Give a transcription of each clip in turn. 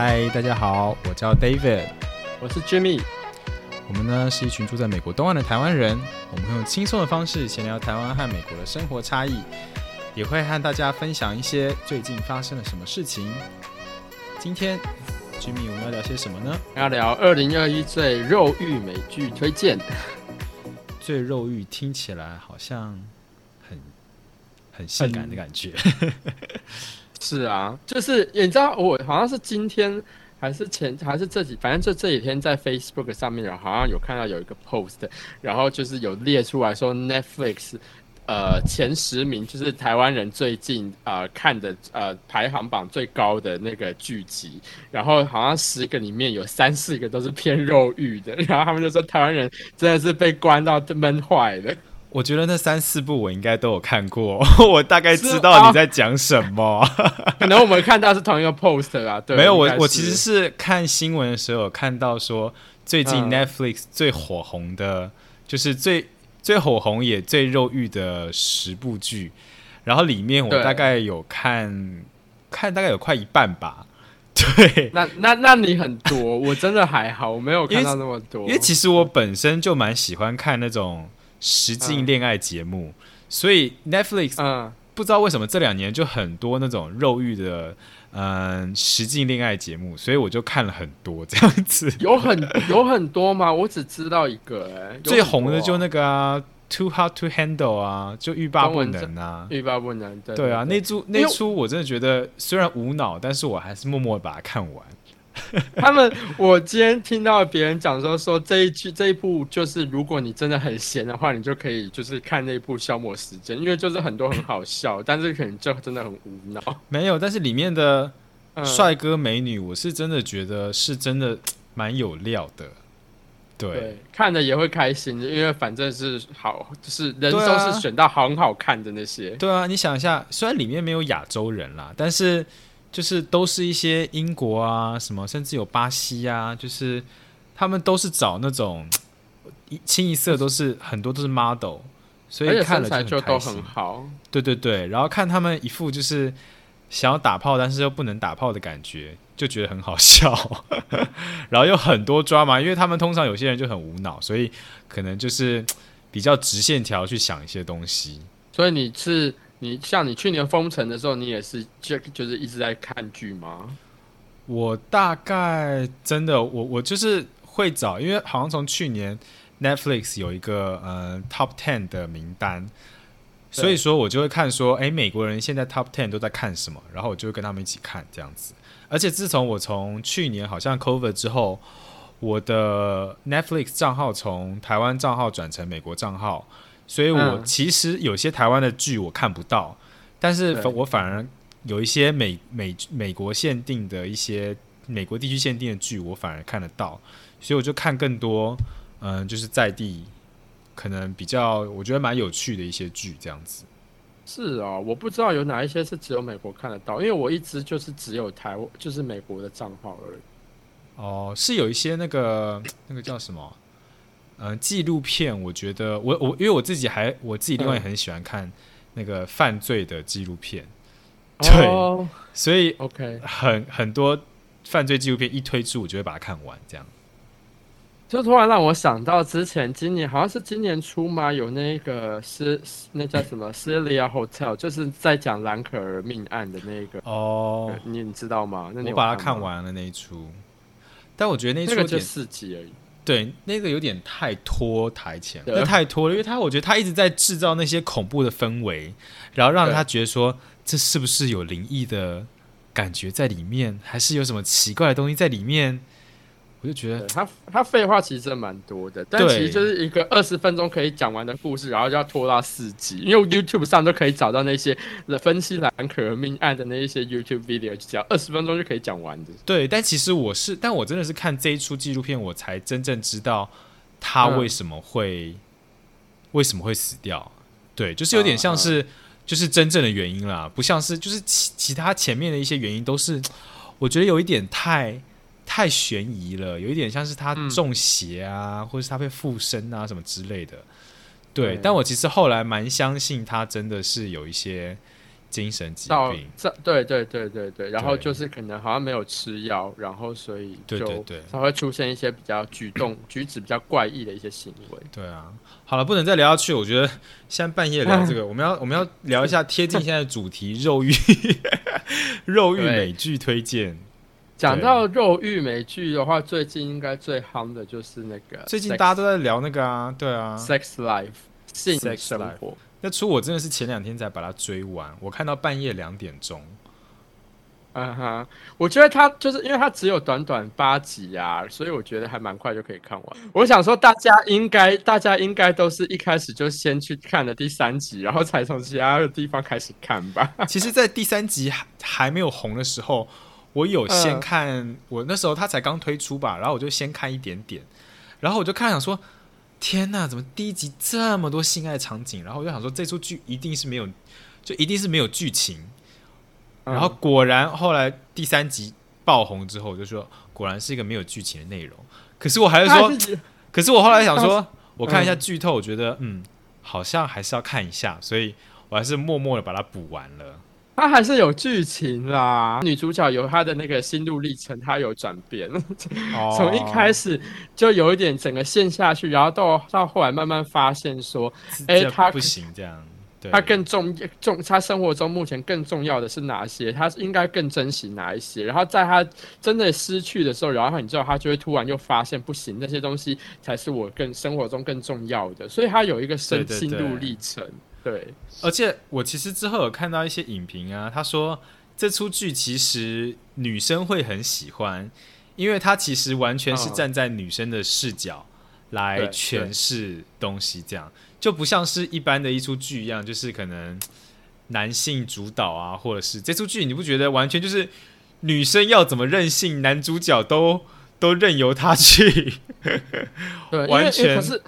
嗨，大家好，我叫 David，我是 Jimmy。我们呢是一群住在美国东岸的台湾人，我们会用轻松的方式闲聊台湾和美国的生活差异，也会和大家分享一些最近发生了什么事情。今天 Jimmy 我们要聊些什么呢？要聊二零二一最肉欲美剧推荐。最肉欲听起来好像很很性感的感觉。是啊，就是你知道，我好像是今天还是前还是这几，反正就这几天在 Facebook 上面，好像有看到有一个 post，然后就是有列出来说 Netflix，呃，前十名就是台湾人最近呃看的呃排行榜最高的那个剧集，然后好像十个里面有三四个都是偏肉欲的，然后他们就说台湾人真的是被关到闷坏了。我觉得那三四部我应该都有看过，我大概知道你在讲什么。可能我们看到是同一个 post 啊，对。没有，我我其实是看新闻的时候有看到说，最近 Netflix 最火红的，就是最最火红也最肉欲的十部剧，然后里面我大概有看看大概有快一半吧。对，那那那你很多，我真的还好，我没有看到那么多。因为其实我本身就蛮喜欢看那种。实境恋爱节目，所以 Netflix 嗯，不知道为什么这两年就很多那种肉欲的嗯实境恋爱节目，所以我就看了很多这样子。有很有很多吗？我只知道一个哎，最红的就那个啊，Too Hot to Handle 啊，就欲罢不能啊，欲罢不能。对啊，那出那出我真的觉得虽然无脑，但是我还是默默把它看完。他们，我今天听到别人讲说，说这一句这一部就是，如果你真的很闲的话，你就可以就是看那一部消磨时间，因为就是很多很好笑，但是可能就真的很无脑。没有，但是里面的帅哥美女，我是真的觉得是真的蛮有料的。对，看着也会开心，因为反正是好，就是人都是选到很好看的那些。对啊，你想一下，虽然里面没有亚洲人啦，但是。就是都是一些英国啊，什么甚至有巴西啊，就是他们都是找那种清一色都是很多都是 model，所以看了就都很好。对对对，然后看他们一副就是想要打炮，但是又不能打炮的感觉，就觉得很好笑。然后有很多抓嘛，因为他们通常有些人就很无脑，所以可能就是比较直线条去想一些东西。所以你是。你像你去年封城的时候，你也是就就是一直在看剧吗？我大概真的，我我就是会找，因为好像从去年 Netflix 有一个呃 Top Ten 的名单，所以说我就会看说，哎，美国人现在 Top Ten 都在看什么，然后我就会跟他们一起看这样子。而且自从我从去年好像 Cover 之后，我的 Netflix 账号从台湾账号转成美国账号。所以我其实有些台湾的剧我看不到，但是我反而有一些美美美国限定的一些美国地区限定的剧，我反而看得到，所以我就看更多，嗯，就是在地可能比较我觉得蛮有趣的一些剧这样子。是啊，我不知道有哪一些是只有美国看得到，因为我一直就是只有台湾就是美国的账号而已。哦，是有一些那个那个叫什么？嗯，纪录片，我觉得我我因为我自己还我自己另外也很喜欢看那个犯罪的纪录片，对，所以 OK 很很多犯罪纪录片一推出，我就会把它看完。这样，就突然让我想到之前今年好像是今年初嘛，有那个是那叫什么 Celia Hotel，就是在讲兰可儿命案的那个哦，你你知道吗？那我把它看完了那一出，但我觉得那一出就四集而已。对，那个有点太拖台前，了。太拖了，因为他我觉得他一直在制造那些恐怖的氛围，然后让他觉得说这是不是有灵异的感觉在里面，还是有什么奇怪的东西在里面？我就觉得他他废话其实真的蛮多的，但其实就是一个二十分钟可以讲完的故事，然后就要拖到四集，因为 YouTube 上都可以找到那些分析兰可儿命案的那一些 YouTube video，只要二十分钟就可以讲完的。对，但其实我是，但我真的是看这一出纪录片，我才真正知道他为什么会为什么会死掉。对，就是有点像是就是真正的原因啦，不像是就是其其他前面的一些原因都是，我觉得有一点太。太悬疑了，有一点像是他中邪啊，或者是他被附身啊什么之类的。对，但我其实后来蛮相信他真的是有一些精神疾病。这对对对对对，然后就是可能好像没有吃药，然后所以就对对对才会出现一些比较举动 举止比较怪异的一些行为。对啊，好了，不能再聊下去。我觉得现在半夜聊这个，我们要我们要聊一下贴近现在的主题——肉欲 肉欲美剧推荐。讲到肉欲美剧的话，最近应该最夯的就是那个最近大家都在聊那个啊，对啊，sex life 性生 life 活。那出我真的是前两天才把它追完，我看到半夜两点钟。啊哈，我觉得它就是因为它只有短短八集啊，所以我觉得还蛮快就可以看完。我想说，大家应该大家应该都是一开始就先去看了第三集，然后才从其他的地方开始看吧。其实，在第三集还还没有红的时候，我有先嗯看，我那时候它才刚推出吧，然后我就先看一点点，然后我就看想说，天呐，怎么第一集这么多性爱场景？然后我就想说，这出剧一定是没有，就一定是没有剧情。然后果然后来第三集爆红之后，我就说果然是一个没有剧情的内容。可是我还是说，可是我后来想说，我看一下剧透，我觉得嗯，好像还是要看一下，所以我还是默默的把它补完了。他还是有剧情啦，女主角有她的那个心路历程，她有转变，哦。从一开始就有一点整个陷下去，然后到到后来慢慢发现说，哎他这不行这样，对，她更重重，他生活中目前更重要的是哪些，他应该更珍惜哪一些，然后在他真的失去的时候，然后你知道他就会突然又发现不行，那些东西才是我更生活中更重要的，所以他有一个生对对心路对历程，对，而且我其实之后有看到一些影评啊，他说这出剧其实女生会很喜欢，因为它其实完全是嗯。站在女生的视角来诠释东西，这样就不像是一般的一出剧一样，就是可能男性主导啊，或者是这出剧你不觉得完全就是女生要怎么任性，男主角都都任由他去？对，完全可是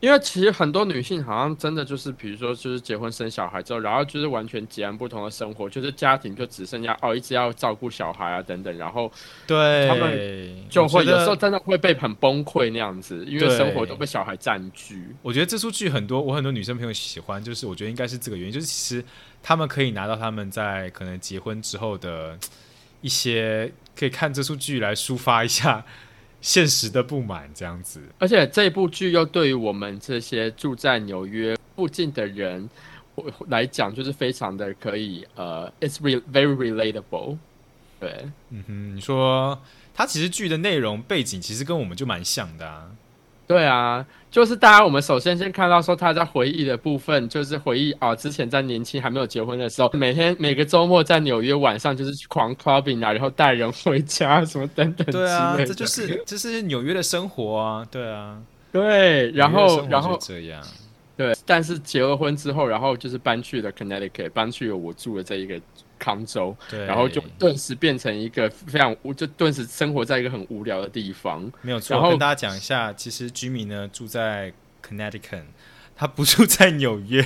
因为其实很多女性好像真的就是，比如说就是结婚生小孩之后，然后就是完全截然不同的生活，就是家庭就只剩下哦，一直要照顾小孩啊等等，然后对，他们就会有时候真的会被很崩溃那样子，因为生活都被小孩占据。我觉得这出剧很多，我很多女生朋友喜欢，就是我觉得应该是这个原因，就是其实他们可以拿到他们在可能结婚之后的一些，可以看这出剧来抒发一下现实的不满，这样子。而且这部剧又对于我们这些住在纽约附近的人我来讲，就是非常的可以呃，it's re very relatable。对，嗯哼，你说它其实剧的内容背景其实跟我们就蛮像的啊。对啊，就是大家我们首先先看到说他在回忆的部分，就是回忆啊，之前在年轻还没有结婚的时候，每天每个周末在纽约晚上就是去狂 clubbing 啊，然后带人回家什么等等对啊，这就是这是纽约的生活啊，对啊。对，然后然后这样，对，但是结了婚之后，然后就是搬去了 Connecticut，搬去了我住的这一个康州，对，然后就顿时变成一个非常无，就顿时生活在一个很无聊的地方。没有错。然后跟大家讲一下，其实 Jimmy 呢住在 Connecticut，他不住在纽约，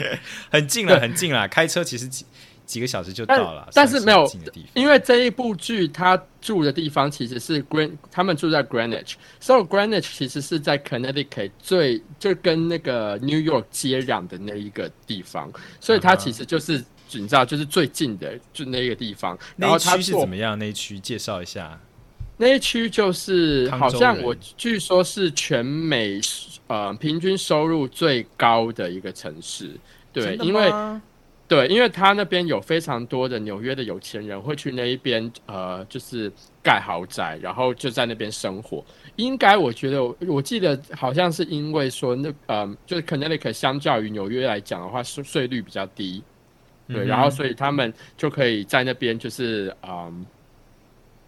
很近了，很近了，开车其实几几个小时就到了。算但是没有因为这一部剧他住的地方其实是 Green，他们住在 Greenwich，所以 Greenwich 其实是在 Connecticut 最就跟那个 New York 接壤的那一个地方，所以它嗯哼其实就是。你知道，就是最近的，就那个地方。然那一区是后它是怎么样？那一区介绍一下。那一区就是好像我据说是全美呃平均收入最高的一个城市，对，因为对，因为他那边有非常多的纽约的有钱人会去那一边呃就是盖豪宅，然后就在那边生活。应该我觉得我我记得好像是因为说那呃就是 Connecticut 相较于纽约来讲的话，税税率比较低，对，嗯然后所以他们就可以在那边就是嗯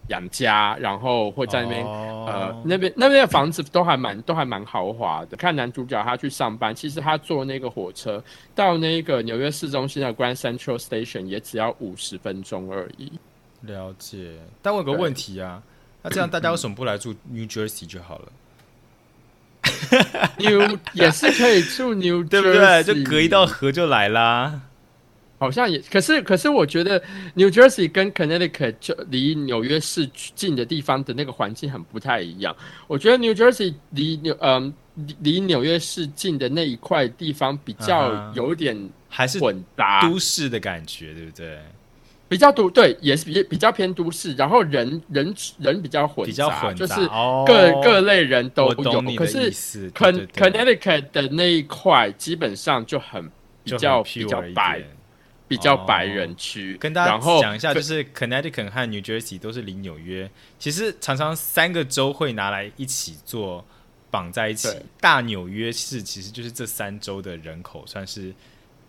养家，然后会在那边、哦呃那边那边的房子都还蛮都还蛮豪华的。看男主角他去上班，其实他坐那个火车到那个纽约市中心的 Grand Central Station 也只要五十分钟而已。了解。但我有个问题啊，那这样大家为什么不来住 New Jersey 就好了？New 也是可以住 New，对不对？就隔一道河就来啦。好像也，可是可是我觉得 New Jersey 跟 Connecticut 就离纽约市近的地方的那个环境很不太一样。我觉得 New Jersey 离纽嗯离离纽约市近的那一块地方比嗯较有点还是混杂，都市的感觉，对不对？比较都对，也是比比较偏都市，然后人人人比较混杂，比较混杂，就是哦各、各类人都有。可是 Con Connecticut 的那一块基本上就很比较很比较白点比较哦。白人区，跟大家讲一下，就是 Connecticut 和 New Jersey 都是离纽约，其实常常三个州会拿来一起做绑在一起。大纽约市其实就是这三州的人口算是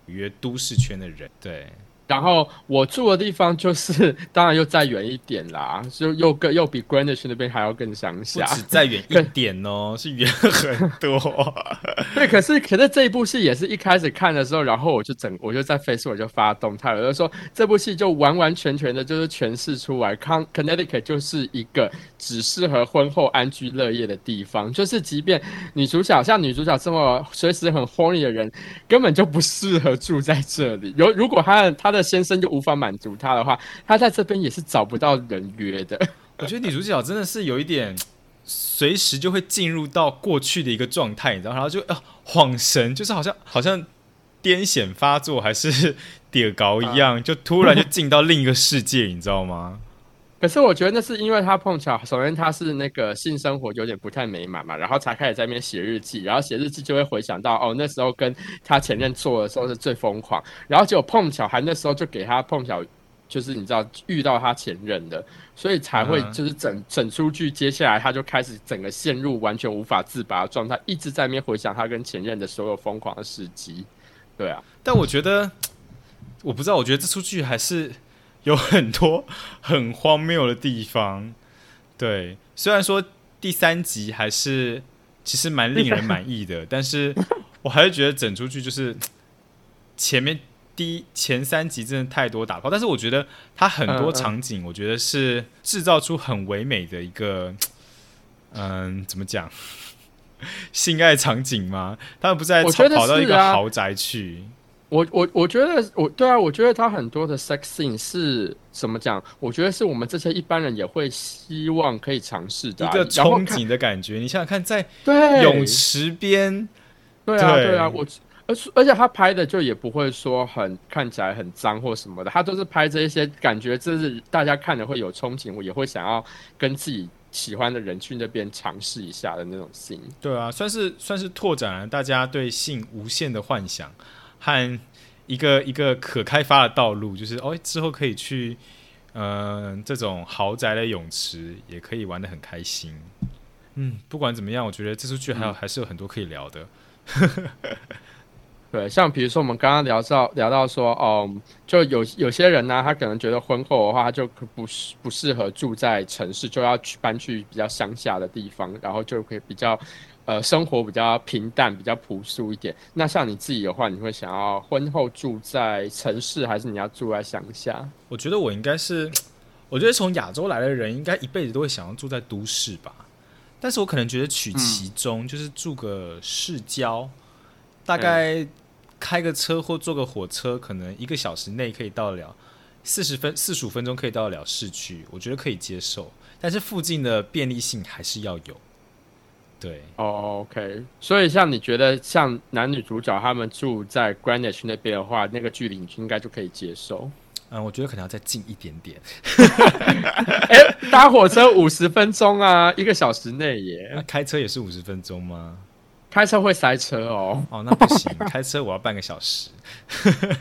纽约都市圈的人，对，然后我住的地方就是，当然又再远一点啦，就又更又比 Greenwich 那边还要更乡不下。只再远一点哦，是远很多。对，可是可是这一部戏也是一开始看的时候，然后我就整我就在 Facebook 就发动态，我就说这部戏就完完全全的就是诠释出来康 Connecticut 就是一个只适合婚后安居乐业的地方，就是即便女主角像女主角这么随时很 horny 的人，根本就不适合住在这里。有如果她的她的先生就无法满足她的话，她在这边也是找不到人约的。我觉得女主角真的是有一点，随时就会进入到过去的一个状态，你知道，然后就啊恍神，就是好像好像癫痫发作还是 跌高一样，就突然就进到另一个世界，你知道吗？可是我觉得那是因为他碰巧，首先他是那个性生活有点不太美满嘛，然后才开始在那边写日记，然后写日记就会回想到哦，那时候跟他前任做的时候是最疯狂，然后结果碰巧还那时候就给他碰巧，就是你知道遇到他前任的，所以才会嗯就是整整出剧，接下来他就开始整个陷入完全无法自拔的状态，一直在那边回想他跟前任的所有疯狂的事迹。对啊，但我觉得，我不知道，我觉得这出剧还是有很多很荒谬的地方。对，虽然说第三集还是其实蛮令人满意的，但是 我还是觉得整出去就是前面第一前三集真的太多打炮，但是我觉得它很多场景，我觉得是制造出很唯美的一个，嗯，怎么讲？性爱场景吗？他们不是在跑到一个豪宅去？我我我觉得我对啊，我觉得他很多的 sex scene 是怎么讲？我觉得是我们这些一般人也会希望可以尝试的啊、一个憧憬的感觉。你想想看，在 对泳池边，对啊对对啊，我而而且他拍的就也不会说很看起来很脏或什么的，他都是拍这一些感觉，这是大家看了会有憧憬，我也会想要跟自己喜欢的人去那边尝试一下的那种 scene。对啊，算是算是拓展了大家对性无限的幻想和一个一个可开发的道路，就是哦，之后可以去嗯、呃这种豪宅的泳池，也可以玩的很开心。嗯，不管怎么样，我觉得这出剧还有、嗯还是有很多可以聊的。对，像比如说我们刚刚聊到聊到说，哦，就有有些人呢，他可能觉得婚后的话，他就不适不适合住在城市，就要去搬去比较乡下的地方，然后就可以比较，呃，生活比较平淡，比较朴素一点。那像你自己的话，你会想要婚后住在城市，还是你要住在乡下？我觉得我应该是，我觉得从亚洲来的人，应该一辈子都会想要住在都市吧。但是我可能觉得取其中，就是住个市郊，大概开个车或坐个火车，可能一个小时内可以到得了，四十分四十五分钟可以到得了市区，我觉得可以接受。但是附近的便利性还是要有。对，哦、o k 所以像你觉得像男女主角他们住在 Greenwich 那边的话，那个距离你应该就可以接受。嗯，我觉得可能要再近一点点。哎、搭火车五十分钟啊，一个小时内耶。那开车也是五十分钟吗？开车会塞车哦。哦，那不行，开车我要半个小时。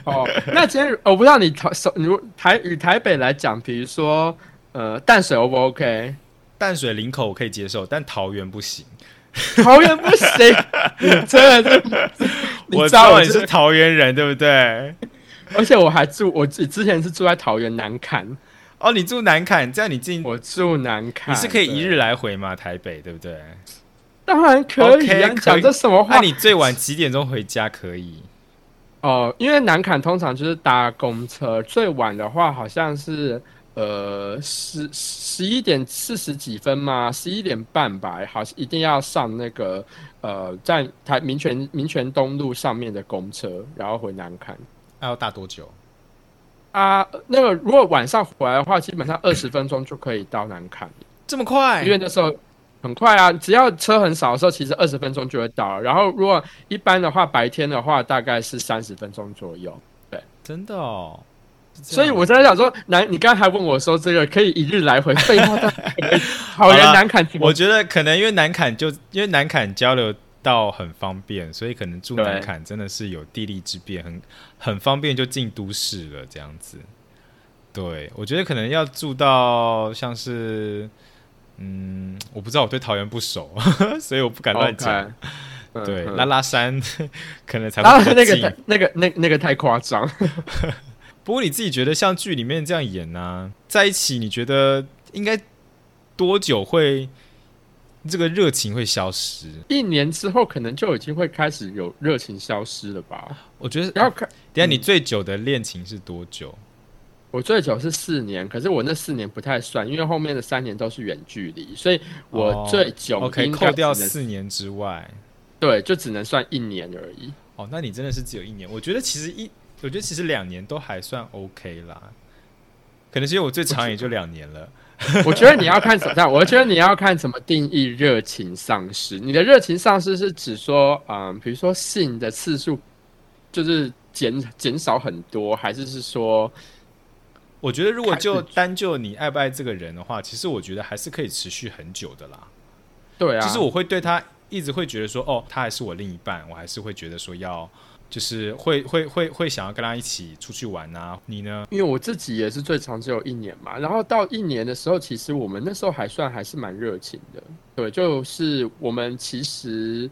哦，那今天我不知道你台如台与台北来讲，比如说呃淡水 O 不 OK？淡水林口我可以接受，但桃园不行。桃园不行，你 真的我知道你是桃园人，对不对？而且我还住我之之前是住在桃园南坎，哦，你住南坎，这样你进我住南坎，你是可以一日来回吗？台北对不对？当然可以讲这什么那、话？你最晚几点钟回家可以？哦，因为南坎通常就是搭公车，最晚的话好像是呃十十一点四十几分嘛，十一点半吧，好像一定要上那个呃在台民权民权东路上面的公车，然后回南坎那要搭多久？啊。那个如果晚上回来的话，基本上二十分钟就可以到南坎，这么快因？为那时候很快啊，只要车很少的时候，其实二十分钟就会到了。然后如果一般的话，白天的话大概是三十分钟左右。对，真的哦。所以我在想说，南，你刚才问我说这个可以一日来回，废话，好人难砍。我觉得可能因为南坎就因为南坎交流到很方便，所以可能住南坎真的是有地利之便，很很方便就进都市了这样子。对，我觉得可能要住到像是，嗯，我不知道，我对桃园不熟，所以我不敢乱讲。对，拉拉山可能才那个那个那那个太夸张。不过你自己觉得像剧里面这样演呢，在一起，你觉得应该多久会这个热情会消失？一年之后可能就已经会开始有热情消失了吧？我觉得要看。等下你最久的恋情是多久？我最久是四年，可是我那四年不太算，因为后面的三年都是远距离，所以我最久 OK 扣掉四年之外，对，就只能算一年而已。哦，那你真的是只有一年？我觉得其实一。我觉得其实两年都还算 OK 啦，可能是因为我最长也就两年了。我觉得你要看什么？我觉得你要看怎么定义热情丧失。你的热情丧失是指说，嗯，比如说性的次数就是减减少很多，还是是说？我觉得如果就单就你爱不爱这个人的话，其实我觉得还是可以持续很久的啦。对啊，就是我会对他一直会觉得说，哦，他还是我另一半，我还是会觉得说要。就是会会会会想要跟他一起出去玩啊？你呢？因为我自己也是最长只有一年嘛，然后到一年的时候，其实我们那时候还算还是蛮热情的。对，就是我们其实，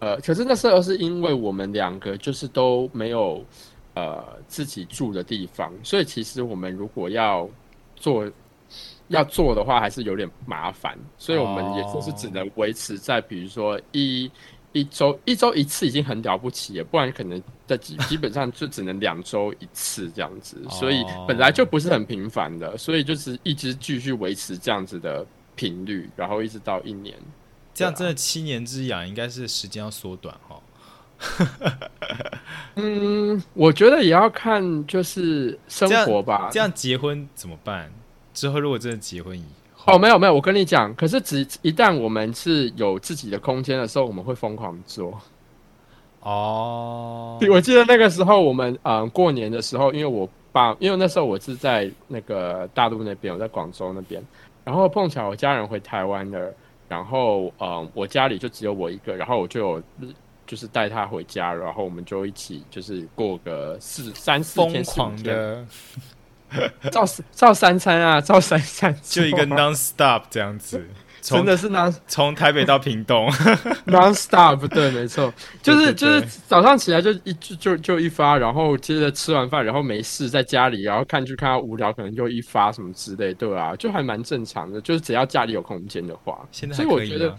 呃，可是那时候是因为我们两个就是都没有呃自己住的地方，所以其实我们如果要做要做的话，还是有点麻烦，所以我们也就是只能维持在比如说一。一周一周一次已经很了不起了，不然可能在基基本上就只能两周一次这样子，所以本来就不是很频繁的，所以就是一直继续维持这样子的频率，然后一直到一年，这样真的七年之痒应该是时间要缩短哈。嗯，我觉得也要看就是生活吧，这样结婚怎么办？之后如果真的结婚以哦，没有没有，我跟你讲，可是只一旦我们是有自己的空间的时候，我们会疯狂做。哦，我记得那个时候，我们嗯过年的时候，因为我爸，因为那时候我是在那个大陆那边，我在广州那边，然后碰巧我家人回台湾了，然后嗯我家里就只有我一个，然后我就有就是带他回家，然后我们就一起就是过个四三四天疯狂的。照照三餐啊，照三餐，就一个 non stop 这样子，真的是 non 从台北到屏东。non stop，对，没错，就是就是早上起来就一就就就一发，然后接着吃完饭，然后没事在家里，然后看剧看到无聊，可能就一发什么之类，对啊，就还蛮正常的，就是只要家里有空间的话，所以我觉得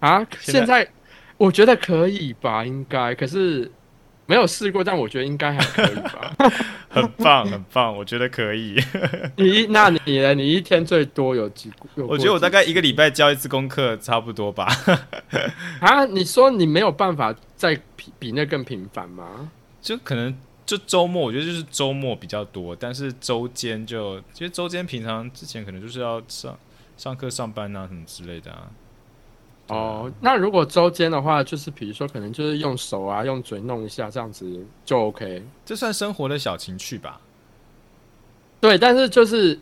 啊，现在我觉得可以吧，应该，可是。没有试过，但我觉得应该还可以吧。很棒，很棒，我觉得可以。你那你呢？你一天最多有几？我觉得我大概一个礼拜交一次功课，差不多吧。啊，你说你没有办法再比比那更频繁吗？就可能就周末，我觉得就是周末比较多，但是周间就其实周间平常之前可能就是要上上课、上班啊什么之类的啊。哦，那如果周间的话，就是比如说，可能就是用手啊，用嘴弄一下，这样子就 OK。这算生活的小情趣吧？对，但是就是，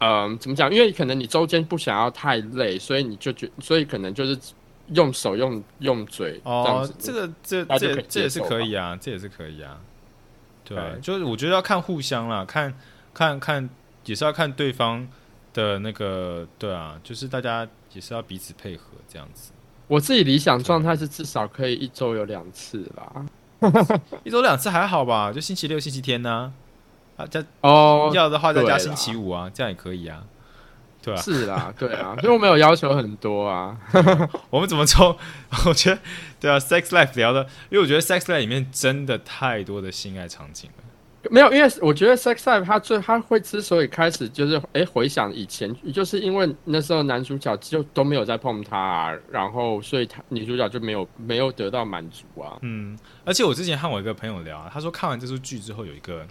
嗯，怎么讲？因为可能你周间不想要太累，所以你就觉，所以可能就是用手、用用嘴哦。这个这这这也是可以啊，这也是可以啊。对，就是我觉得要看互相啦，看看看也是要看对方的那个，对啊，就是大家。也是要彼此配合这样子。我自己理想状态是至少可以一周有两次啦。一周两次还好吧？就星期六、星期天呢？啊，加哦，要的话再加星期五啊，这样也可以啊。对啊，是啦，对啊，因为我们有要求很多啊。我们怎么从 我觉得对啊，sex life 聊的，因为我觉得 sex life 里面真的太多的性爱场景了。没有，因为我觉得《Sex Life》它最它会之所以开始就是哎回想以前，就是因为那时候男主角就都没有在碰她，然后所以他女主角就没有没有得到满足啊。嗯，而且我之前和我一个朋友聊，他说看完这出剧之后有一个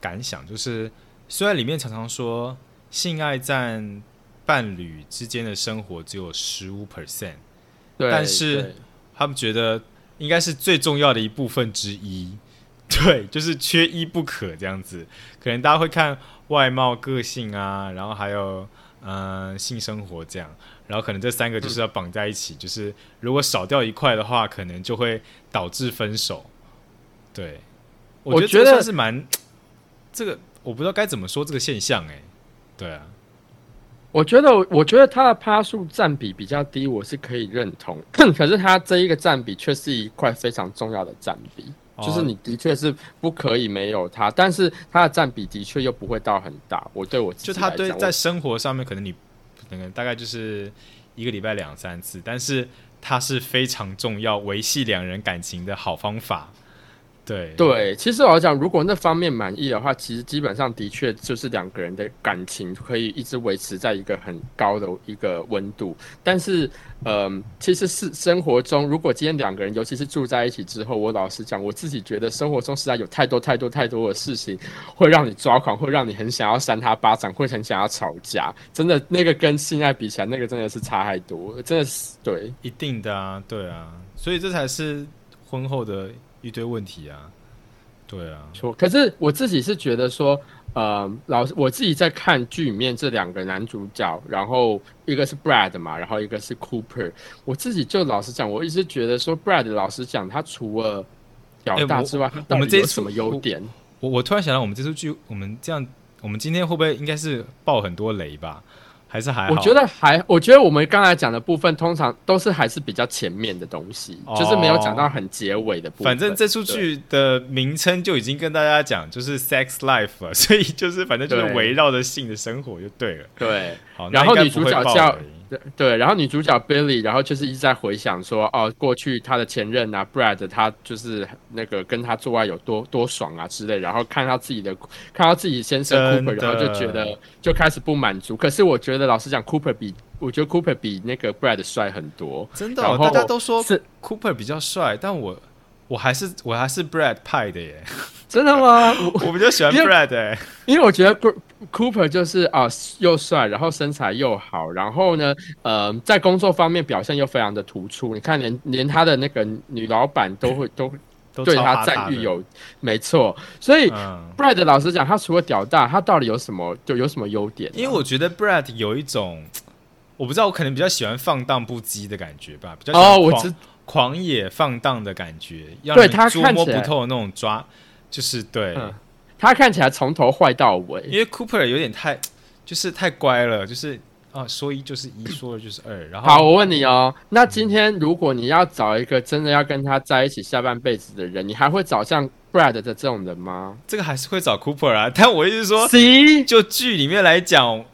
感想，就是虽然里面常常说性爱占伴侣之间的生活只有十五 percent，对，但是他们觉得应该是最重要的一部分之一。对，就是缺一不可这样子。可能大家会看外貌、个性啊，然后还有嗯、呃性生活这样，然后可能这三个就是要绑在一起，就是如果少掉一块的话，可能就会导致分手。对，我觉得是蛮这个我不知道该怎么说这个现象哎、对啊，我觉得，我觉得他的趴数占比比较低，我是可以认同。可是他这一个占比却是一块非常重要的占比，就是哦你的确是不可以没有它，但是它的占比的确又不会到很大。我对我就他对在生活上面，可能你可能大概就是一个礼拜两三次，但是它是非常重要维系两人感情的好方法。对对，其实我讲，如果那方面满意的话，其实基本上的确就是两个人的感情可以一直维持在一个很高的一个温度。但是，嗯、其实是生活中，如果今天两个人，尤其是住在一起之后，我老实讲，我自己觉得生活中实在有太多太多太多的事情会让你抓狂，会让你很想要扇他巴掌，会很想要吵架。真的，那个跟性爱比起来，那个真的是差太多，真的是对。一定的啊，对啊，所以这才是婚后的一堆问题啊。对啊，错。可是我自己是觉得说，呃，老我自己在看剧里面这两个男主角，然后一个是 Brad 嘛，然后一个是 Cooper。我自己就老实讲，我一直觉得说 Brad 老实讲，他除了屌哎我大之外，他我到们这什么优点？我我突然想到，我们这出剧，我们这样，我们今天会不会应该是爆很多雷吧？还是还好？我觉得还，我觉得我们刚才讲的部分，通常都是还是比较前面的东西，哦就是没有讲到很结尾的部分。反正这出剧的名称就已经跟大家讲，就是 sex life 了，所以就是反正就是围绕着性的生活就对了。对。好，然后女主角叫对对，然后女主角 Billy，然后就是一直在回想说，哦，过去她的前任啊，Brad，他就是那个跟他做爱有多多爽啊之类，然后看到自己的看到自己先生 Cooper，然后就觉得就开始不满足。可是我觉得老实讲，Cooper 比我觉得 Cooper 比那个 Brad 帅很多。真的哦、大家都说是 Cooper 比较帅，但我我还是我还是 Brad 派的耶，真的吗？我我比较喜欢 Brad 哎。因为我觉得 Coo- Cooper 就是啊、又帅，然后身材又好，然后呢，呃，在工作方面表现又非常的突出。你看连，连他的那个女老板都会都对他赞誉有，没错。所以、嗯，Brad 老实讲，他除了屌大，他到底有什么就有什么优点啊、因为我觉得 Brad 有一种，我不知道，我可能比较喜欢放荡不羁的感觉吧，比较哦，我狂知狂野放荡的感觉，让对他你捉看起来摸不透的那种抓，就是对，嗯。他看起来从头坏到尾。因为 Cooper 有点太就是太乖了，就是啊说一就是一，说二就是二，然后好，我问你哦，那今天如果你要找一个真的要跟他在一起下半辈子的人，你还会找像 Brad 的这种人吗？这个还是会找 Cooper 啊，但我意思是说，？C，就剧里面来讲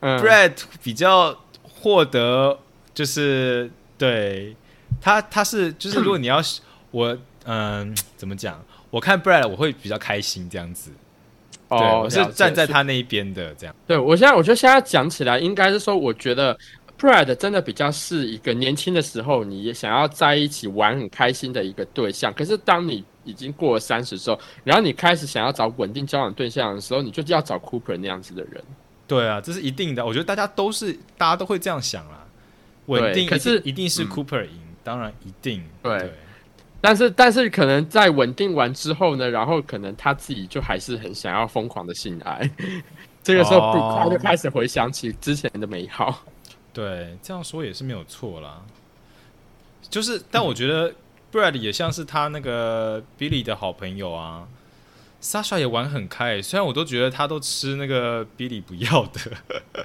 嗯，，Brad 比较获得就是对他他是就是 如果你要我嗯怎么讲，我看 Brad 我会比较开心这样子，对，哦，我是站在他那一边的这样。对我现在，我觉得现在讲起来，应该是说，我觉得 Brad 真的比较是一个年轻的时候，你也想要在一起玩很开心的一个对象。可是当你已经过了三十之后，然后你开始想要找稳定交往对象的时候，你就要找 Cooper 那样子的人。对啊，这是一定的。我觉得大家都是，大家都会这样想啦。稳定，可是一定是嗯 Cooper 赢，当然一定对但是，但是可能在稳定完之后呢，然后可能他自己就还是很想要疯狂的性爱。这个时候，哦他就开始回想起之前的美好。对，这样说也是没有错啦。就是，但我觉得 Brad 也像是他那个 Billy 的好朋友啊。Sasha 也玩很开，虽然我都觉得他都吃那个 Billy 不要的，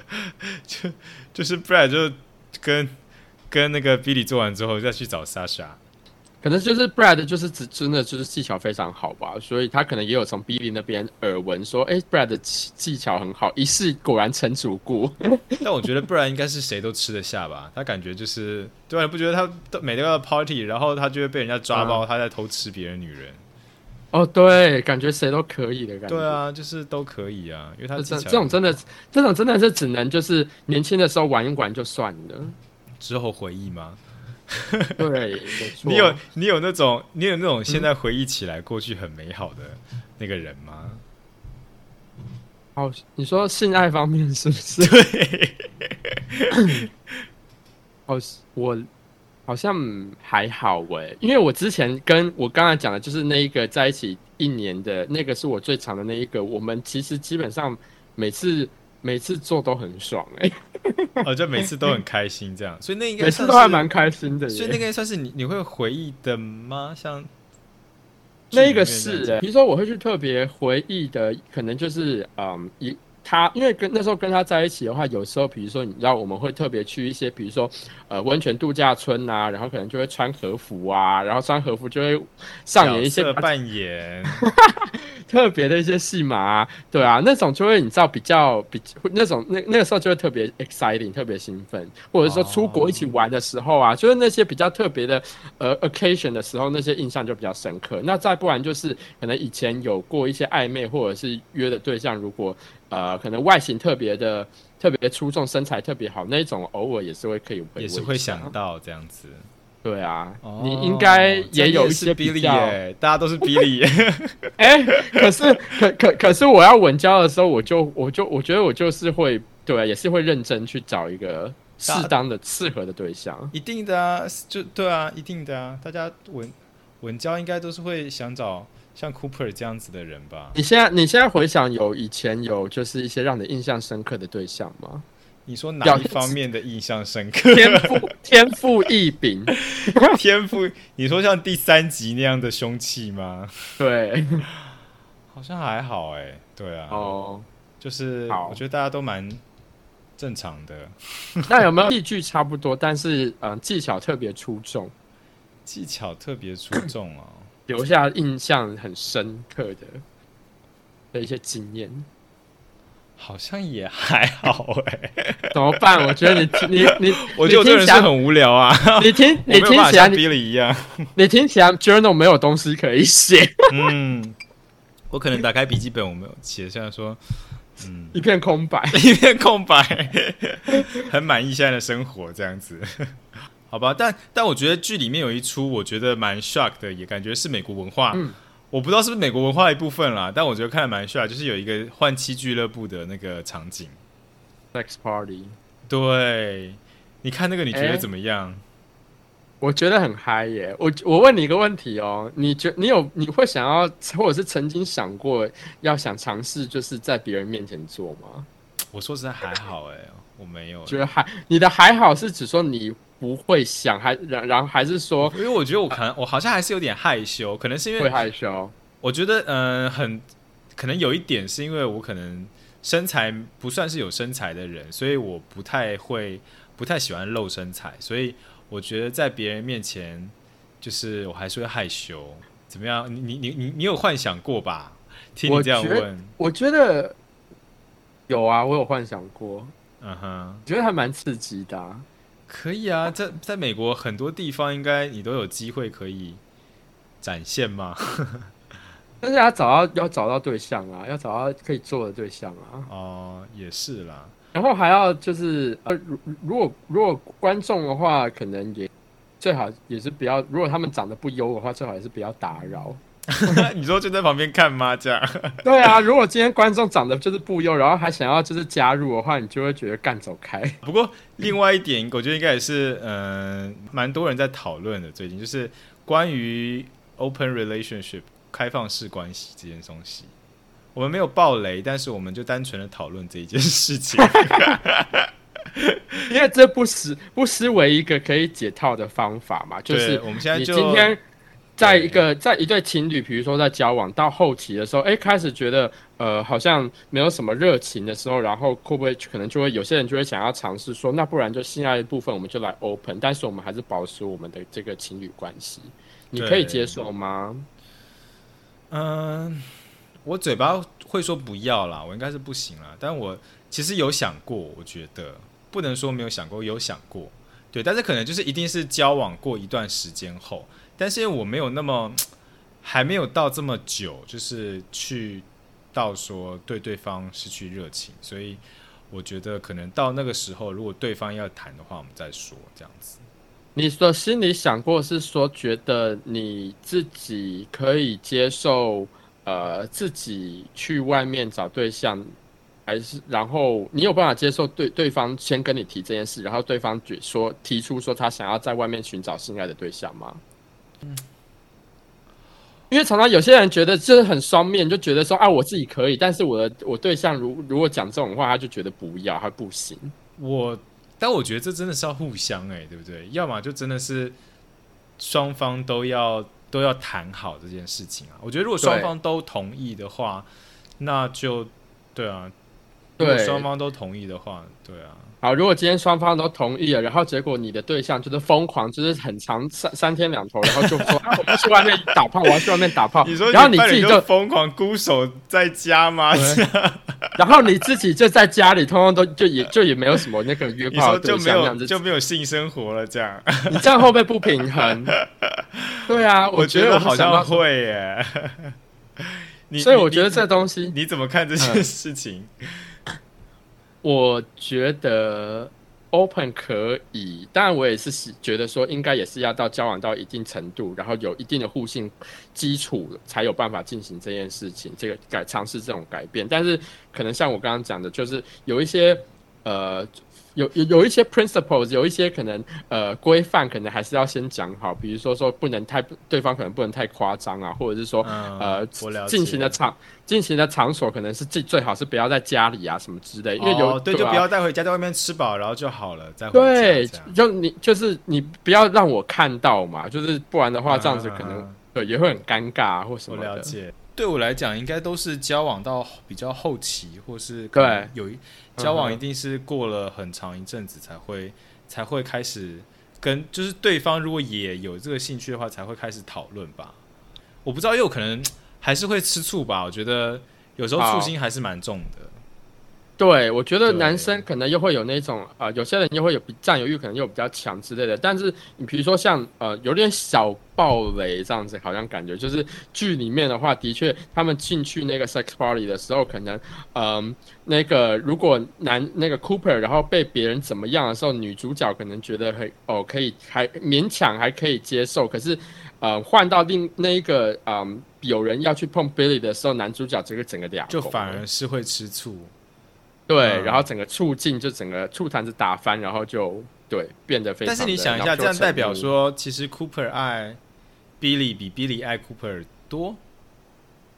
就就是 Brad 就跟跟那个 Billy 做完之后再去找 Sasha。可能就是 Brad 就是只真的就是技巧非常好吧，所以他可能也有从 Billy 那边耳闻说，哎、b r a d 的技技巧很好，一试果然成主顾。但我觉得不然应该是谁都吃得下吧。他感觉就是，对啊，不觉得他都每个 party，然后他就会被人家抓包，他在偷吃别人女人。哦，对，感觉谁都可以的感觉。对，啊，就是都可以啊，因为他这种真的，这种真的是只能就是年轻的时候玩一玩就算了。之后回忆吗？对，没错。你有你有那种你有那种现在回忆起来过去很美好的那个人吗？哦，你说性爱方面是不是？对，哦，我好像还好喂，因为我之前跟我刚才讲的，就是那一个在一起一年的那个是我最长的那一个，我们其实基本上每次每次做都很爽哎、哦，就每次都很开心这样，所以那应该每次都还蛮开心的。所以那个算是你你会回忆的吗？像那个是欸，比如说我会去特别回忆的，可能就是嗯，一他因为跟那时候跟他在一起的话，有时候比如说你知道我们会特别去一些，比如说呃温泉度假村啊，然后可能就会穿和服啊，然后穿和服就会上演一些扮演，特别的一些戏码啊，对啊，那种就会你知道比较比那种那那个时候就会特别 exciting，特别兴奋，或者说出国一起玩的时候啊，就是那些比较特别的呃 occasion 的时候，那些印象就比较深刻。那再不然就是可能以前有过一些暧昧或者是约的对象，如果呃可能外形特别的特别出众，身材特别好那种，偶尔也是会可以也是会想。到这样子。对啊，哦你应该也有一些比较。耶，大家都是 Billy 耶。哎、可是可可可是我要稳交的时候，我就我就我觉得我就是会对、啊，也是会认真去找一个适当的、适合的对象。一定的啊，就对啊，一定的啊，大家稳稳交应该都是会想找像 Cooper 这样子的人吧？你现在你现在回想有以前有就是一些让你印象深刻的对象吗？你说哪一方面的印象深刻？天赋 天赋异禀，天赋？你说像第三集那样的凶器吗？对好像还好哎，对啊，哦。就是我觉得大家都蛮正常的，那有没有戏剧差不多，但是嗯、呃技巧特别出众，技巧特别出众哦。留下印象很深刻的的一些经验？好像也还好哎，怎么办？我觉得你你你，我觉得我这人是很无聊啊，你听我你听起来你 Billy 一样。你听起来 journal 没有东西可以写，嗯，我可能打开笔记本，我没有写下说，嗯，一片空白。一片空白，很满意现在的生活这样子。好吧，但但我觉得剧里面有一出，我觉得蛮 shock 的，也感觉是美国文化。嗯我不知道是不是美国文化的一部分啦，但我觉得看的蛮 shock，就是有一个换妻俱乐部的那个场景。Sex party，对，你看那个你觉得哎怎么样？我觉得很嗨耶！我我问你一个问题哦，你觉你有你会想要，或者是曾经想过要想尝试，就是在别人面前做吗？我说实在还好哎、我没有、觉得还你的还好是指说你不会想，还然然后还是说因为我觉得我可能我好像还是有点害羞，可能是因为会为害羞？我觉得嗯、呃很可能有一点是因为我可能身材不算是有身材的人，所以我不太会不太喜欢露身材，所以我觉得在别人面前就是我还是会害羞。怎么样？你你你你你有幻想过吧？听你这样问，我觉得有啊，我有幻想过，嗯哼，觉得还蛮刺激的啊、可以啊，在在美国很多地方应该你都有机会可以展现嘛？但是要找到要找到对象啊，要找到可以做的对象啊。哦，也是啦。然后还要就是呃，如如果如果观众的话，可能也最好也是不要，如果他们长得不优的话，最好也是不要打扰。你说就在旁边看吗？这样？对啊，如果今天观众长得就是不优，然后还想要就是加入的话，你就会觉得干走开。不过另外一点，我觉得应该也是，嗯、蛮多人在讨论的。最近就是关于 open relationship 开放式关系这件东西，我们没有爆雷，但是我们就单纯的讨论这一件事情。因为这不失不失为一个可以解套的方法嘛，就是我们现在就今天在一个在一对情侣，比如说在交往到后期的时候，哎，开始觉得呃好像没有什么热情的时候，然后会不会可能就会有些人就会想要尝试说，那不然就性爱的部分我们就来 open，但是我们还是保持我们的这个情侣关系，你可以接受吗？嗯，我嘴巴会说不要啦，我应该是不行啦。但我其实有想过，我觉得不能说没有想过，有想过，对。但是可能就是一定是交往过一段时间后，但是因为我没有那么 还没有到这么久，就是去到说对对方失去热情，所以我觉得可能到那个时候，如果对方要谈的话，我们再说这样子。你的心里想过是说，觉得你自己可以接受，呃，自己去外面找对象还是然后你有办法接受对对方先跟你提这件事，然后对方觉说提出说他想要在外面寻找心爱的对象吗？嗯，因为常常有些人觉得就是很双面，就觉得说啊我自己可以，但是我的我对象如如果讲这种话，他就觉得不要，他不行。我但我觉得这真的是要互相哎，对不对？要么就真的是双方都要都要谈好这件事情啊。我觉得如果双方都同意的话，那就对啊。如果双方都同意的话，对啊。好，如果今天双方都同意了，然后结果你的对象就是疯狂，就是很长三三天两头，然后就说我要 去外面打炮，我要去外面打炮。你说，然后你自己就疯狂孤守在家吗？然后你自己就在家里，通通都就也就也没有什么那个约炮，就没有就没有性生活了，这样。你这样会不会不平衡？对啊，我觉得我好像会耶。所以我觉得这东西你怎么看这件事情？我觉得 open 可以，当然我也是觉得说，应该也是要到交往到一定程度，然后有一定的互信基础，才有办法进行这件事情，这个改尝试这种改变。但是可能像我刚刚讲的，就是有一些呃。有有有一些 principles，有一些可能呃规范，可能还是要先讲好。比如说说不能太对方可能不能太夸张啊，或者是说呃进行的场进行的场所可能是最最好是不要在家里啊什么之类，因为有对就不要带回家，在外面吃饱然后就好了再对，就你就是你不要让我看到嘛，就是不然的话这样子可能对也会很尴尬或什么的。对我来讲，应该都是交往到比较后期，或是对。有一交往一定是过了很长一阵子才会才会开始跟，就是对方如果也有这个兴趣的话，才会开始讨论吧。我不知道，也有可能还是会吃醋吧。我觉得有时候醋心还是蛮重的。对，我觉得男生可能又会有那种呃，有些人又会有占有欲，可能又比较强之类的。但是你比如说像呃，有点小暴雷这样子，好像感觉就是剧里面的话，的确他们进去那个 sex party 的时候，可能嗯，那个如果男那个 Cooper 然后被别人怎么样的时候，女主角可能觉得很哦可以还勉强还可以接受。可是呃，换到另那一个嗯，有人要去碰 Billy 的时候，男主角这个整个俩就反而是会吃醋。对，然后整个醋劲就整个醋坛子打翻，然后就对变得非常。但是你想一下，这样代表说，其实 Cooper 爱 Billy 比 Billy 爱 Cooper 多，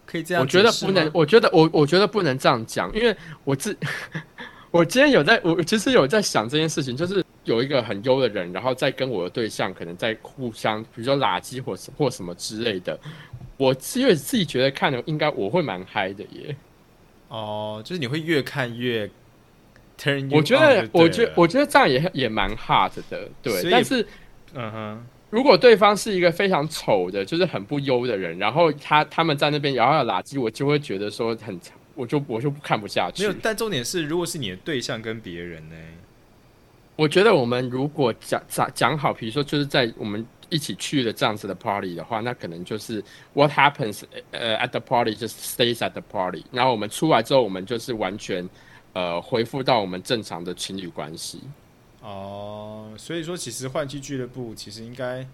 可以这样？我觉得不能，我觉得我我觉得不能这样讲，因为我自 我今天有在，我其实有在想这件事情，就是有一个很优的人，然后再跟我的对象可能在互相，比如说垃圾或或什么之类的，我因为自己觉得看的应该我会蛮嗨的耶。哦，就是你会越看越 turn。我觉得，我觉，我觉得这样也也蛮 hard 的，对。但是，嗯哼，如果对方是一个非常丑的，就是很不优的人，然后他他们在那边摇摇垃圾，我就会觉得说很，我就我就看不下去。没有，但重点是，如果是你的对象跟别人呢？我觉得我们如果讲讲讲好，比如说就是在我们。一起去了这样子的 party 的话，那可能就是 what happens 呃 at the party just stays at the party。然后我们出来之后，我们就是完全呃恢复到我们正常的情侣关系。哦，所以说其实换季俱乐部其实应该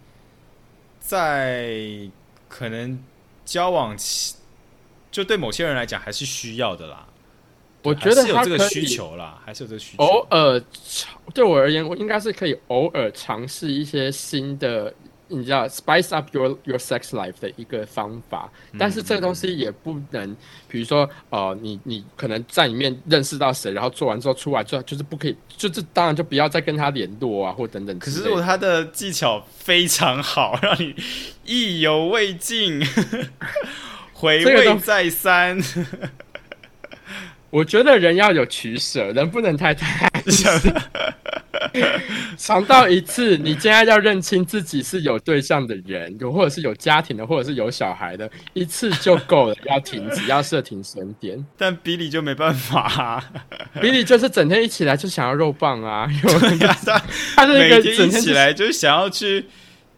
在可能交往期，就对某些人来讲还是需要的啦。我觉得有这个需求啦，还是有这个需求。偶尔对我而言，我应该是可以偶尔尝试一些新的。你知道 spice up your your sex life 的一个方法，但是这个东西也不能，比如说，呃，你你可能在里面认识到谁，然后做完之后出来之后，就是不可以，就这当然就不要再跟他联络啊，或等等。可是如果他的技巧非常好，让你意犹未尽，回味再三。我觉得人要有取舍，人不能太太 尝到一次，你现在要认清自己是有对象的人，有或者是有家庭的，或者是有小孩的，一次就够了，要停止，要设停损点。但比利就没办法，比利就是整天一起来就想要肉棒啊，有他他每天一起来就是想要去。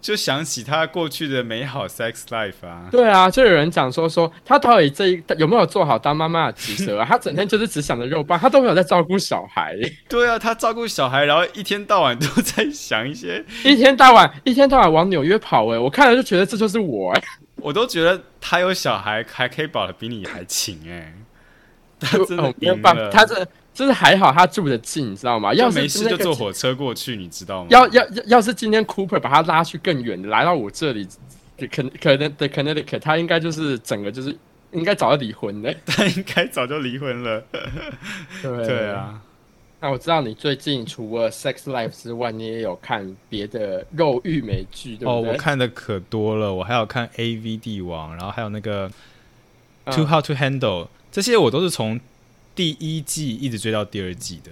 就想起他过去的美好 sex life 啊！对啊，就有人讲说说他到底这一有没有做好当妈妈的职责啊？他整天就是只想着肉棒，他都没有在照顾小孩。对啊，他照顾小孩，然后一天到晚都在想一些，一天到晚一天到晚往纽约跑。哎，我看了就觉得这就是我。哎，我都觉得他有小孩还可以保的比你还勤哎。他真的没有办法，他这就是还好他住的近，你知道吗？要是没事就坐火车过去，你知道吗？要要要要是今天 Cooper 把他拉去更远的，来到我这里，可可能的 Connecticut，他应该就是整个就是应该早就离婚的。他应该早就离婚了。对 对，啊，那我知道你最近除了 Sex Life 之外，你也有看别的肉欲美剧，对哦，不对？我看的可多了，我还有看 A V 帝王，然后还有那个嗯 Too Hot to Handle，这些我都是从第一季一直追到第二季的。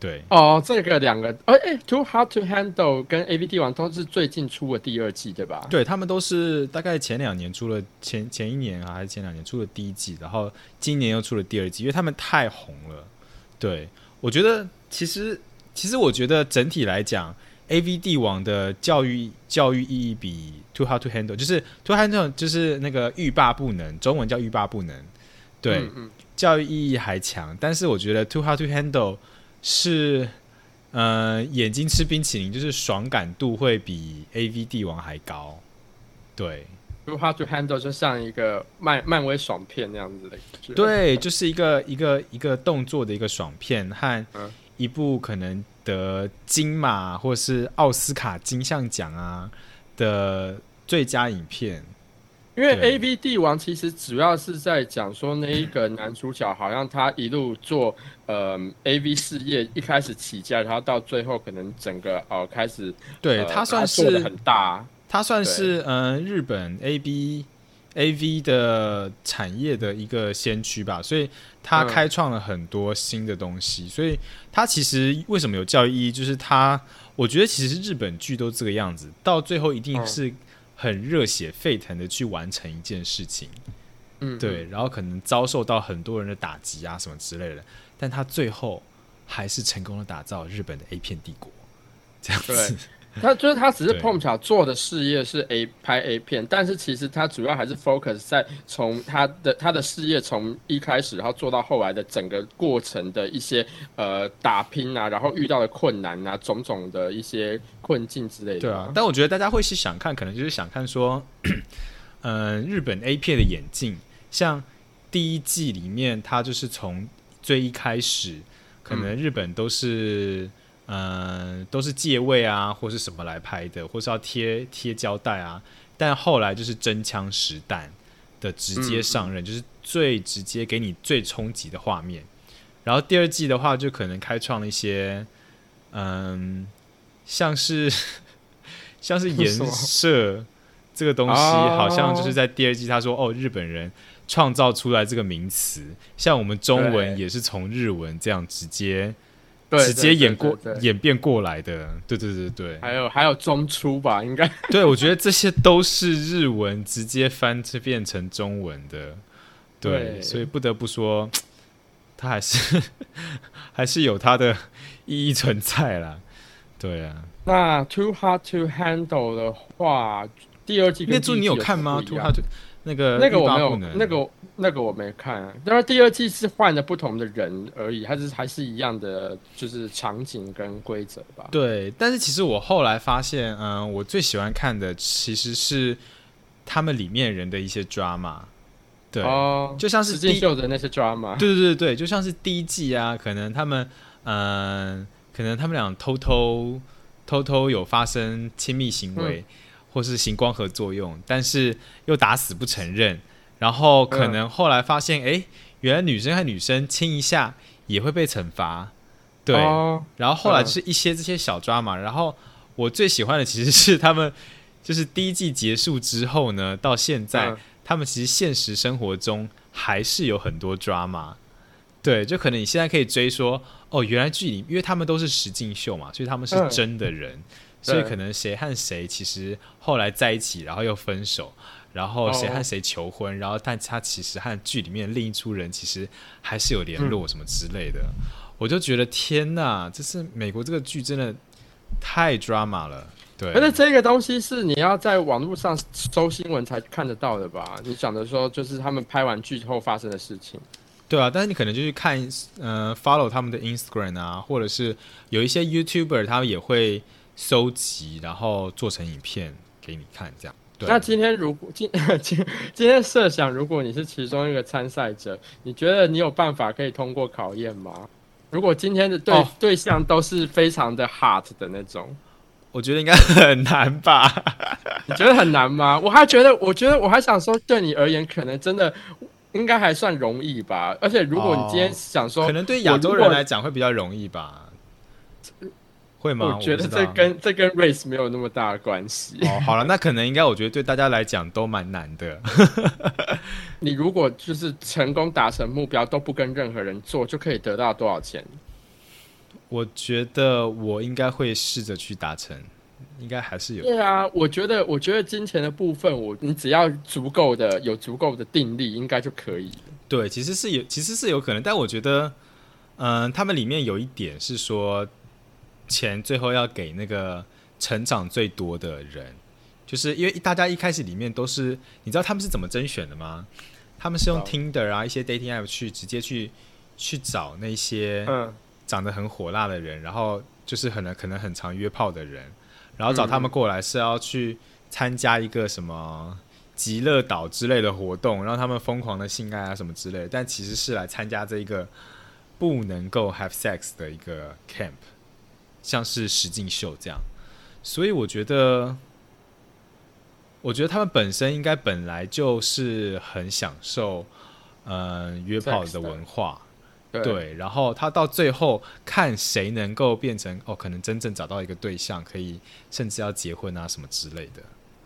对，哦，这个两个，哎、哎，Too Hard to Handle 跟 A V D 王都是最近出的第二季，对吧？对他们都是大概前两年出了前前一年啊，还是前两年出了第一季，然后今年又出了第二季，因为他们太红了。对我觉得其实其实我觉得整体来讲，A V D 王的教育教育意义比 Too Hard to Handle 就是 Too Hard to Handle 就是那个欲罢不能，中文叫欲罢不能，对，嗯嗯教育意义还强。但是我觉得 Too Hard to Handle 是呃眼睛吃冰淇淋，就是爽感度会比 A V 帝王还高。对，，Too Hard to Handle 就像一个漫漫威爽片那样子的。对，就是一个一个一个动作的一个爽片和嗯一部可能得金马或是奥斯卡金像奖啊的最佳影片。因为 A V 帝王其实主要是在讲说那一个男主角好像他一路做呃 A V 事业，一开始起家，然后到最后可能整个哦、呃、开始对、呃他算是很大，他算是嗯、呃日本 A B A V 的产业的一个先驱吧，所以他嗯。开创了很多新的东西。所以他其实为什么有教育意义，就是他我觉得其实日本剧都这个样子，到最后一定嗯。是很热血沸腾的去完成一件事情。嗯，对，然后可能遭受到很多人的打击啊什么之类的，但他最后还是成功的打造日本的 A 片帝国，这样子对。他就是他只是碰巧做的事业是 A 拍 A 片，但是其实他主要还是 focus 在从他的他的事业从一开始，然后做到后来的整个过程的一些呃打拼啊，然后遇到的困难啊，种种的一些困境之类的。对啊，但我觉得大家会是想看，可能就是想看说，嗯、日本 A 片的演进，像第一季里面，他就是从最一开始，可能日本都是。嗯，都是借位啊，或是什么来拍的，或是要贴贴胶带啊。但后来就是真枪实弹的直接上任，就是最直接给你最冲击的画面。然后第二季的话，就可能开创了一些，嗯，像是 像是颜色这个东西，哦好像就是在第二季他说哦，日本人创造出来这个名词，像我们中文也是从日文这样直接对直接演过演变过来的，对对对对。还有还有中出吧，应该。对，我觉得这些都是日文直接翻变成中文的，对，对。所以不得不说，它还是 还是有它的意义存在啦。对啊，那 Too Hard to Handle 的话，第二季跟那柱你有看吗？Too Hard to 那个那个我没有那个那个我没看、啊。当然第二季是换了不同的人而已，还是还是一样的，就是场景跟规则吧。对，但是其实我后来发现，嗯、我最喜欢看的其实是他们里面人的一些 drama，对，哦，就像是第秀的那些 drama，对对对对，就像是第一季啊，可能他们嗯、可能他们俩偷偷偷偷有发生亲密行为，或是行光合作用，但是又打死不承认，然后可能后来发现，哎、原来女生和女生亲一下也会被惩罚，对，哦，然后后来就是一些这些小抓嘛，然后我最喜欢的其实是他们，就是第一季结束之后呢，到现在、嗯。他们其实现实生活中还是有很多 drama。对，就可能你现在可以追说，哦，原来剧里，因为他们都是实境秀嘛，所以他们是嗯。真的人，所以可能谁和谁其实后来在一起，然后又分手，然后谁和哦。谁求婚，然后但他其实和剧里面另一出人其实还是有联络什么之类的，我就觉得天呐，这是美国这个剧真的太 drama 了，对，可是这个东西是你要在网络上搜新闻才看得到的吧？你讲的说就是他们拍完剧后发生的事情。对啊，但是你可能就去看，呃，follow 他们的 Instagram 啊，或者是有一些 YouTuber 他们也会收集，然后做成影片给你看，这样。对那今天如果今 今今天设想，如果你是其中一个参赛者，你觉得你有办法可以通过考验吗？如果今天的对、哦对象都是非常的 hot 的那种，我觉得应该很难吧。你觉得很难吗？我还觉得，我觉得我还想说，对你而言，可能真的应该还算容易吧。而且如果你今天想说，可能对亚洲人来讲会比较容易吧？会吗？我觉得这跟这跟 race 没有那么大的关系。哦，好了，那可能应该我觉得对大家来讲都蛮难的。你如果就是成功达成目标，都不跟任何人做，就可以得到多少钱？我觉得我应该会试着去达成，应该还是有。对啊，我觉得，我觉得金钱的部分，我你只要足够的有足够的定力，应该就可以。对，其实是有，其实是有可能，但我觉得，嗯、他们里面有一点是说，钱最后要给那个成长最多的人，就是因为大家一开始里面都是，你知道他们是怎么甄选的吗？他们是用不 Tinder 啊一些 dating app 去直接去去找那些嗯，长得很火辣的人，然后就是很能可能很常约炮的人，然后找他们过来是要去参加一个什么极乐岛之类的活动，让他们疯狂的性爱啊什么之类的，但其实是来参加这一个不能够 have sex 的一个 camp，像是实境秀这样，所以我觉得。我觉得他们本身应该本来就是很享受，嗯、约炮的的文化，对，对，然后他到最后看谁能够变成哦，可能真正找到一个对象，可以甚至要结婚啊什么之类的。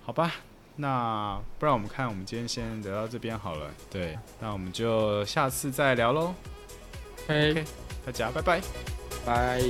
好吧，那不然我们看，我们今天先聊到这边好了。对，那我们就下次再聊喽。OK，大家拜拜。拜。